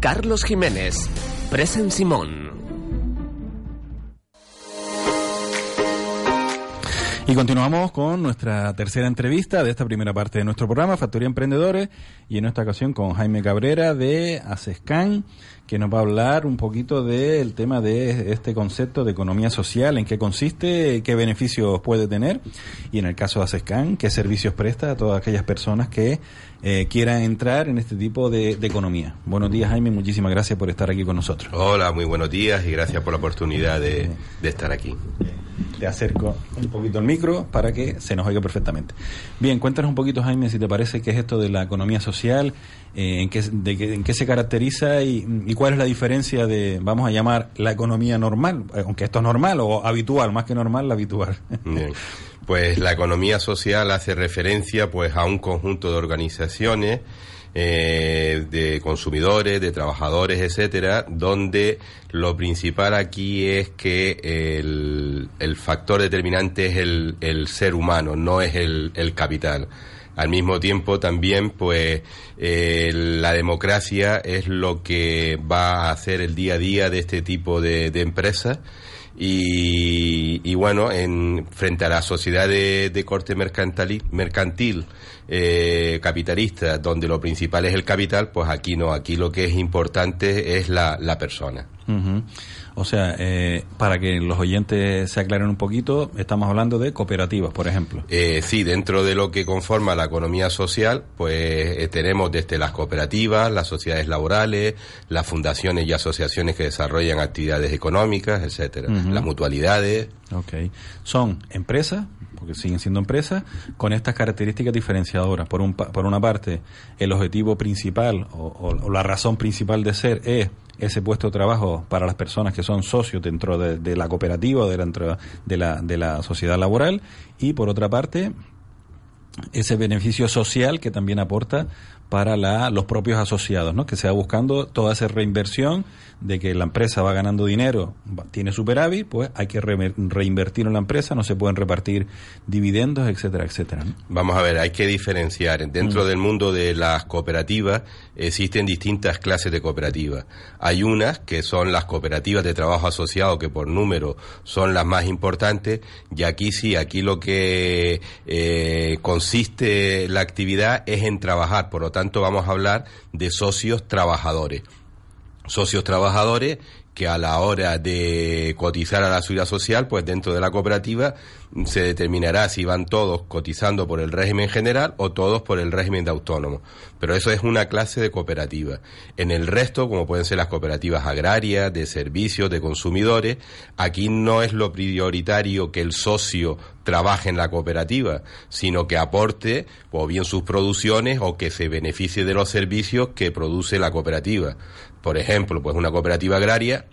Carlos Jiménez. Presen Simón. Y continuamos con nuestra tercera entrevista de esta primera parte de nuestro programa, Factoría Emprendedores, y en esta ocasión con Jaime Cabrera de ACESCAN, que nos va a hablar un poquito del tema de este concepto de economía social, en qué consiste, qué beneficios puede tener, y en el caso de ACESCAN, qué servicios presta a todas aquellas personas que eh, quieran entrar en este tipo de, economía. Buenos días, Jaime, muchísimas gracias por estar aquí con nosotros. Hola, muy buenos días y gracias por la oportunidad de, de estar aquí. Te acerco un poquito el micro para que se nos oiga perfectamente. Bien, cuéntanos un poquito, Jaime, si te parece qué es esto de la economía social, eh, en, qué, de, en qué se caracteriza y, cuál es la diferencia de, vamos a llamar, la economía normal, aunque esto es normal o habitual, más que normal, la habitual. Pues la economía social hace referencia pues a un conjunto de organizaciones eh, de consumidores, de trabajadores, etcétera, donde lo principal aquí es que el, el factor determinante es el, el, ser humano, no es el, el capital. Al mismo tiempo también, pues, eh, la democracia es lo que va a hacer el día a día de este tipo de, de empresas y, y, bueno, en, frente a la sociedad de, de corte mercantil, mercantil eh, capitalista, donde lo principal es el capital, pues aquí no, aquí lo que es importante es la, la persona. O sea, eh, para que los oyentes se aclaren un poquito, estamos hablando de cooperativas, por ejemplo. Eh, sí, dentro de lo que conforma la economía social, pues eh, tenemos desde las cooperativas, las sociedades laborales, las fundaciones y asociaciones que desarrollan actividades económicas, etcétera, las mutualidades. Ok. Son empresas, porque siguen siendo empresas, con estas características diferenciadoras. Por, un, por una parte, el objetivo principal o, la razón principal de ser es ese puesto de trabajo para las personas que son socios dentro de, la cooperativa o de la, de la sociedad laboral y por otra parte ese beneficio social que también aporta para la, los propios asociados, ¿no? que se va buscando toda esa reinversión de que la empresa va ganando dinero, tiene superávit, pues hay que reinvertir en la empresa, no se pueden repartir dividendos, etcétera, etcétera. Vamos a ver, hay que diferenciar. Dentro mm. del mundo de las cooperativas existen distintas clases de cooperativas. Hay unas que son las cooperativas de trabajo asociado, que por número son las más importantes, y aquí sí, aquí lo que eh, consiste la actividad es en trabajar, por lo tanto vamos a hablar de socios trabajadores. Socios trabajadores que a la hora de cotizar a la seguridad social, pues dentro de la cooperativa se determinará si van todos cotizando por el régimen general o todos por el régimen de autónomo. Pero eso es una clase de cooperativa. En el resto, como pueden ser las cooperativas agrarias, de servicios, de consumidores, aquí no es lo prioritario que el socio trabaje en la cooperativa, sino que aporte o bien sus producciones o que se beneficie de los servicios que produce la cooperativa. Por ejemplo, pues una cooperativa agraria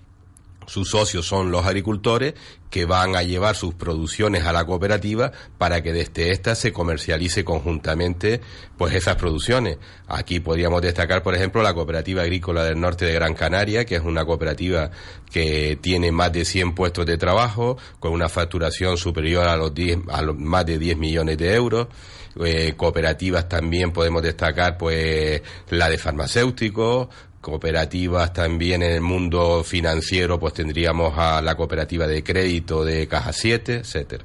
sus socios son los agricultores que van a llevar sus producciones a la cooperativa para que desde esta se comercialice conjuntamente pues esas producciones. Aquí podríamos destacar, por ejemplo, la Cooperativa Agrícola del Norte de Gran Canaria, que es una cooperativa que tiene más de 100 puestos de trabajo, con una facturación superior a los, 10, a los más de 10 millones de euros. Eh, cooperativas también podemos destacar pues la de farmacéuticos, cooperativas también en el mundo financiero, pues tendríamos a la cooperativa de crédito de Caja 7, etcétera.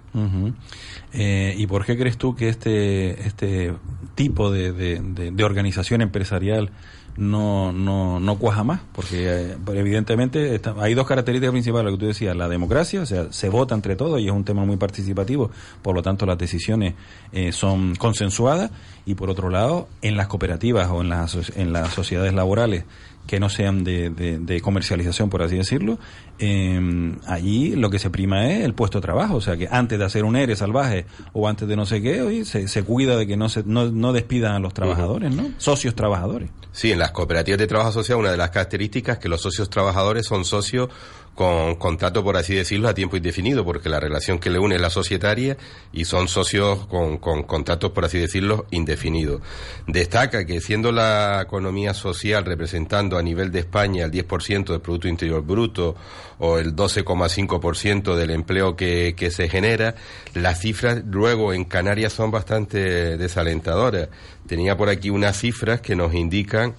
eh, ¿Y por qué crees tú que este, este tipo de, de, de, organización empresarial no, no, no cuaja más? Porque eh, evidentemente hay dos características principales, lo que tú decías, la democracia, o sea, se vota entre todos y es un tema muy participativo, por lo tanto las decisiones eh, son consensuadas, y por otro lado, en las cooperativas o en las, en las sociedades laborales, que no sean de, de, comercialización, por así decirlo, eh, allí lo que se prima es el puesto de trabajo. O sea, que antes de hacer un ERE salvaje o antes de no sé qué, hoy se, se cuida de que no, se, no, no despidan a los trabajadores, ¿no? Socios trabajadores. Sí, en las cooperativas de trabajo social una de las características es que los socios trabajadores son socios con contrato, por así decirlo, a tiempo indefinido, porque la relación que le une es la societaria y son socios con, con contratos, por así decirlo, indefinidos. Destaca que siendo la economía social representando a nivel de España el 10% del Producto Interior Bruto o el 12,5% del empleo que, que se genera, las cifras luego en Canarias son bastante desalentadoras. Tenía por aquí unas cifras que nos indican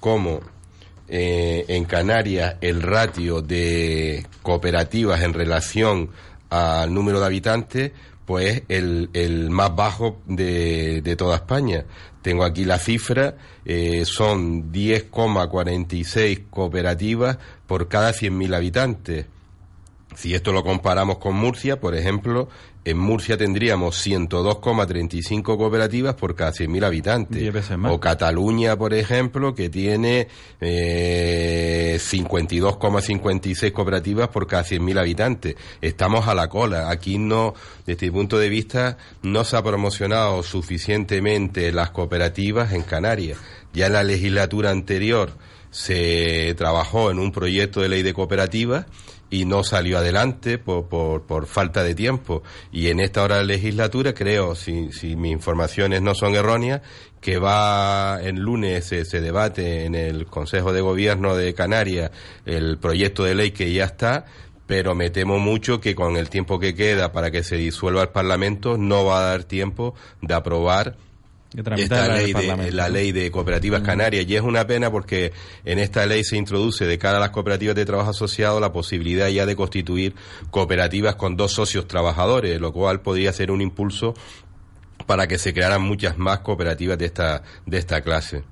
cómo eh, en Canarias el ratio de cooperativas en relación al número de habitantes, pues el, el más bajo de, toda España. Tengo aquí la cifra, eh, son 10,46 cooperativas por cada 100.000 habitantes. Si esto lo comparamos con Murcia, por ejemplo, en Murcia tendríamos 102,35 cooperativas por cada 100.000 habitantes. O Cataluña, por ejemplo, que tiene eh, 52,56 cooperativas por cada 100.000 habitantes. Estamos a la cola. Aquí no, desde mi punto de vista, no se ha promocionado suficientemente las cooperativas en Canarias. Ya en la legislatura anterior se trabajó en un proyecto de ley de cooperativas y no salió adelante por, por, por, falta de tiempo. Y en esta hora de legislatura, creo, si, si mis informaciones no son erróneas, que va el lunes se, se debate en el Consejo de Gobierno de Canarias el proyecto de ley que ya está, pero me temo mucho que con el tiempo que queda para que se disuelva el Parlamento no va a dar tiempo de aprobar esta la ley de, la ley de cooperativas canarias y es una pena porque en esta ley se introduce de cara a las cooperativas de trabajo asociado la posibilidad ya de constituir cooperativas con dos socios trabajadores, lo cual podría ser un impulso para que se crearan muchas más cooperativas de esta de esta clase.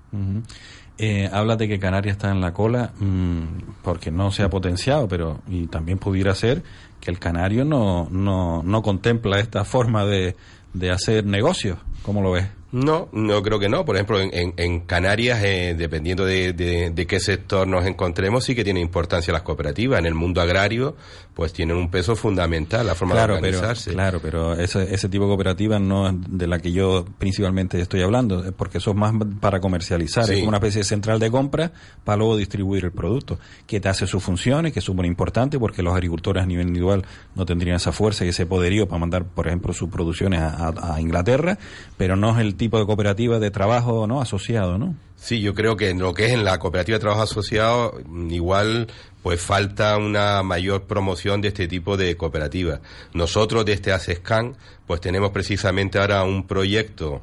eh, habla de que Canarias está en la cola mmm, porque no se ha potenciado, pero y también pudiera ser que el canario no, no, no contempla esta forma de, de hacer negocios. ¿Cómo lo ves? No, no creo que no. Por ejemplo, en, en, en Canarias, eh, dependiendo de, de, de, qué sector nos encontremos, sí que tiene importancia las cooperativas. En el mundo agrario, pues tienen un peso fundamental la forma claro, de organizarse. Pero, claro, pero ese, ese tipo de cooperativas no es de la que yo principalmente estoy hablando, porque eso es más para comercializar. Sí. Es como una especie de central de compra para luego distribuir el producto, que te hace sus funciones, que es súper importante porque los agricultores a nivel individual no tendrían esa fuerza y ese poderío para mandar, por ejemplo, sus producciones a, a, a Inglaterra, pero no es el tipo de cooperativa de trabajo no asociado, ¿no? Sí, yo creo que en lo que es en la cooperativa de trabajo asociado, igual pues falta una mayor promoción de este tipo de cooperativas. Nosotros desde ASESCAN, pues tenemos precisamente ahora un proyecto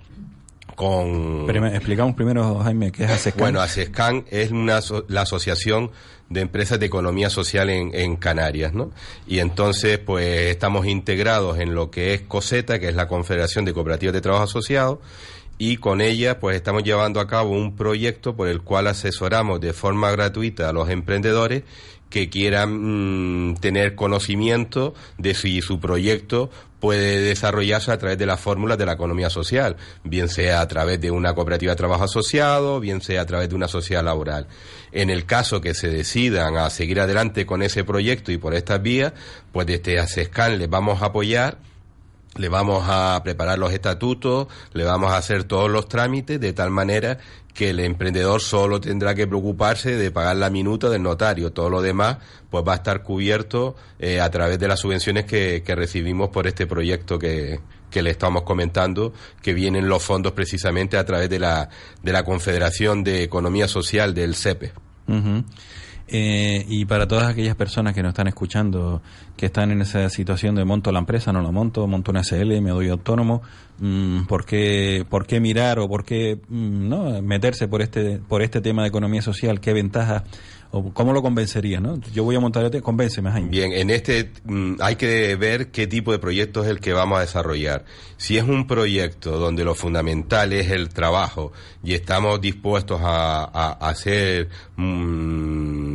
con... Pero explicamos primero, Jaime, qué es ASESCAN. Bueno, ASESCAN es una, la asociación de empresas de economía social en, en, Canarias, ¿no? Y entonces, pues estamos integrados en lo que es COSETA, que es la Confederación de Cooperativas de Trabajo Asociado, y con ella pues estamos llevando a cabo un proyecto por el cual asesoramos de forma gratuita a los emprendedores que quieran mmm, tener conocimiento de si su proyecto puede desarrollarse a través de las fórmulas de la economía social, bien sea a través de una cooperativa de trabajo asociado, bien sea a través de una sociedad laboral. En el caso que se decidan a seguir adelante con ese proyecto y por estas vías, pues desde ASESCAN les vamos a apoyar le vamos a preparar los estatutos, le vamos a hacer todos los trámites de tal manera que el emprendedor solo tendrá que preocuparse de pagar la minuta del notario. Todo lo demás pues va a estar cubierto eh, a través de las subvenciones que, que recibimos por este proyecto que, que le estamos comentando, que vienen los fondos precisamente a través de la, de la Confederación de Economía Social del CEPE. Eh, y para todas aquellas personas que nos están escuchando, que están en esa situación de monto la empresa, no la monto, monto una SL, me doy autónomo, mmm, ¿por, qué, ¿por qué mirar o por qué mmm, no meterse por este, por este tema de economía social? ¿Qué ventajas cómo lo convencerías? ¿no? Yo voy a montar este, convénceme, Jaime. Bien, en este mmm, hay que ver qué tipo de proyecto es el que vamos a desarrollar. Si es un proyecto donde lo fundamental es el trabajo y estamos dispuestos a hacer mmm,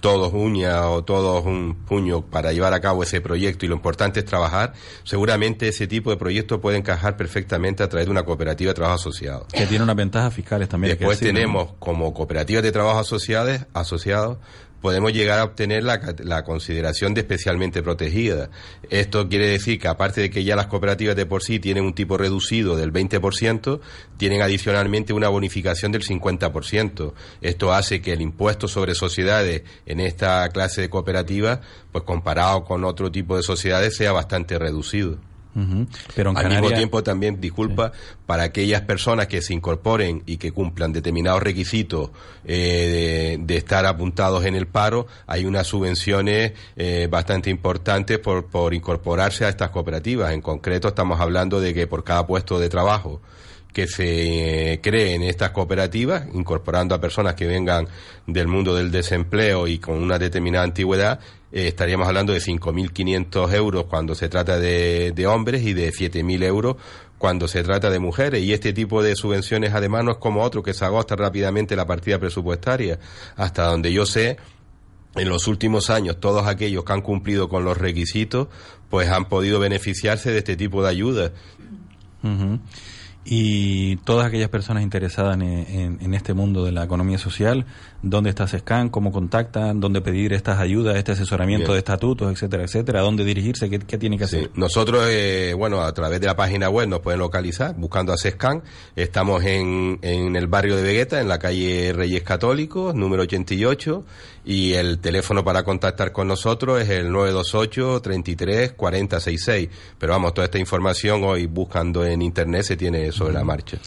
todos uña o todos un puño para llevar a cabo ese proyecto y lo importante es trabajar, seguramente ese tipo de proyecto puede encajar perfectamente a través de una cooperativa de trabajo asociado. Que tiene unas ventajas fiscales también. Después tenemos ¿no? como cooperativas de trabajo asociadas, asociados podemos llegar a obtener la, la, consideración de especialmente protegida. Esto quiere decir que aparte de que ya las cooperativas de por sí tienen un tipo reducido del 20%, tienen adicionalmente una bonificación del 50%. Esto hace que el impuesto sobre sociedades en esta clase de cooperativas, pues comparado con otro tipo de sociedades, sea bastante reducido. Uh -huh. Pero en Al mismo tiempo también, disculpa, sí. para aquellas personas que se incorporen y que cumplan determinados requisitos eh, de, de, estar apuntados en el paro, hay unas subvenciones eh, bastante importantes por, por incorporarse a estas cooperativas. En concreto estamos hablando de que por cada puesto de trabajo que se eh, creen estas cooperativas, incorporando a personas que vengan del mundo del desempleo y con una determinada antigüedad, eh, estaríamos hablando de 5.500 euros cuando se trata de, de hombres y de 7.000 euros cuando se trata de mujeres. Y este tipo de subvenciones, además, no es como otro que se agosta rápidamente la partida presupuestaria. Hasta donde yo sé, en los últimos años, todos aquellos que han cumplido con los requisitos, pues han podido beneficiarse de este tipo de ayudas y todas aquellas personas interesadas en, este mundo de la economía social, dónde está SESCAN, cómo contactan, dónde pedir estas ayudas, este asesoramiento de estatutos, etcétera, etcétera, dónde dirigirse, qué, qué tiene que hacer. Nosotros, eh, bueno, a través de la página web nos pueden localizar buscando a SESCAN. Estamos en, en el barrio de Vegueta, en la calle Reyes Católicos, número 88, y el teléfono para contactar con nosotros es el 928 33 4066. Pero vamos, toda esta información hoy buscando en internet se tiene sobre la marcha.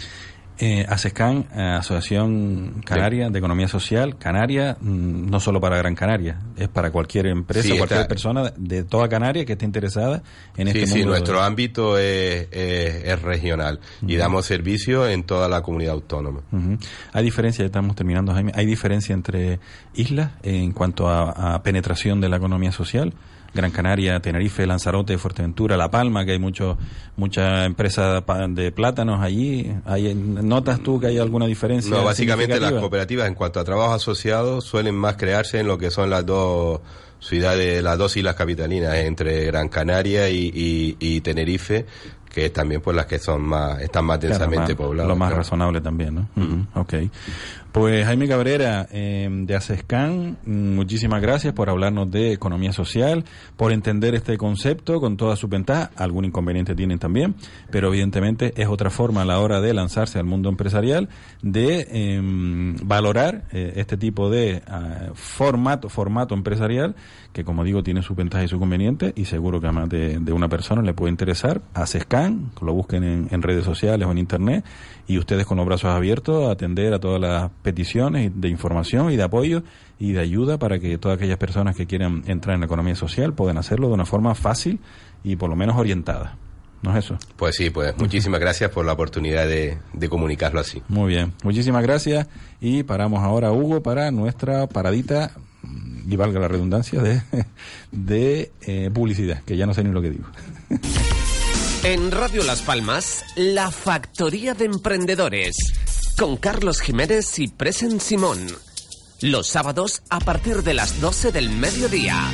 Eh, ASESCAN, eh, Asociación Canaria de Economía Social, Canaria, mm, no solo para Gran Canaria, es para cualquier empresa, cualquier persona de toda Canaria que esté interesada en este mundo. Sí, nuestro ámbito es, es, regional y damos servicio en toda la comunidad autónoma. Hay diferencia, estamos terminando, Jaime, hay diferencia entre islas en cuanto a penetración de la economía social. Gran Canaria, Tenerife, Lanzarote, Fuerteventura, La Palma, que hay mucho, mucha empresa de plátanos allí. ¿Hay, ¿Notas tú que hay alguna diferencia? No, básicamente las cooperativas en cuanto a trabajo asociado suelen más crearse en lo que son las dos ciudades, las dos islas capitalinas, entre Gran Canaria y Tenerife, que también pues las que son más están más densamente pobladas. Lo más razonable también, ¿no? Ok. Pues Jaime Cabrera eh, de ACESCAN, muchísimas gracias por hablarnos de economía social, por entender este concepto con toda su ventaja. Algún inconveniente tienen también, pero evidentemente es otra forma a la hora de lanzarse al mundo empresarial de em, valorar eh, este tipo de ah, formato, formato empresarial que como digo tiene su ventaja y su conveniente y seguro que además de, de una persona le puede interesar. ACESCAN lo busquen en, redes sociales o en internet, y ustedes con los brazos abiertos a atender a todas las peticiones de información y de apoyo y de ayuda para que todas aquellas personas que quieran entrar en la economía social puedan hacerlo de una forma fácil y por lo menos orientada. ¿No es eso? Pues sí, pues muchísimas gracias por la oportunidad de, comunicarlo así. Muy bien, muchísimas gracias y paramos ahora, Hugo, para nuestra paradita, y valga la redundancia, de, de eh, publicidad, que ya no sé ni lo que digo. En Radio Las Palmas, La Factoría de Emprendedores, con Carlos Jiménez y Presen Simón. Los sábados a partir de las 12 del mediodía.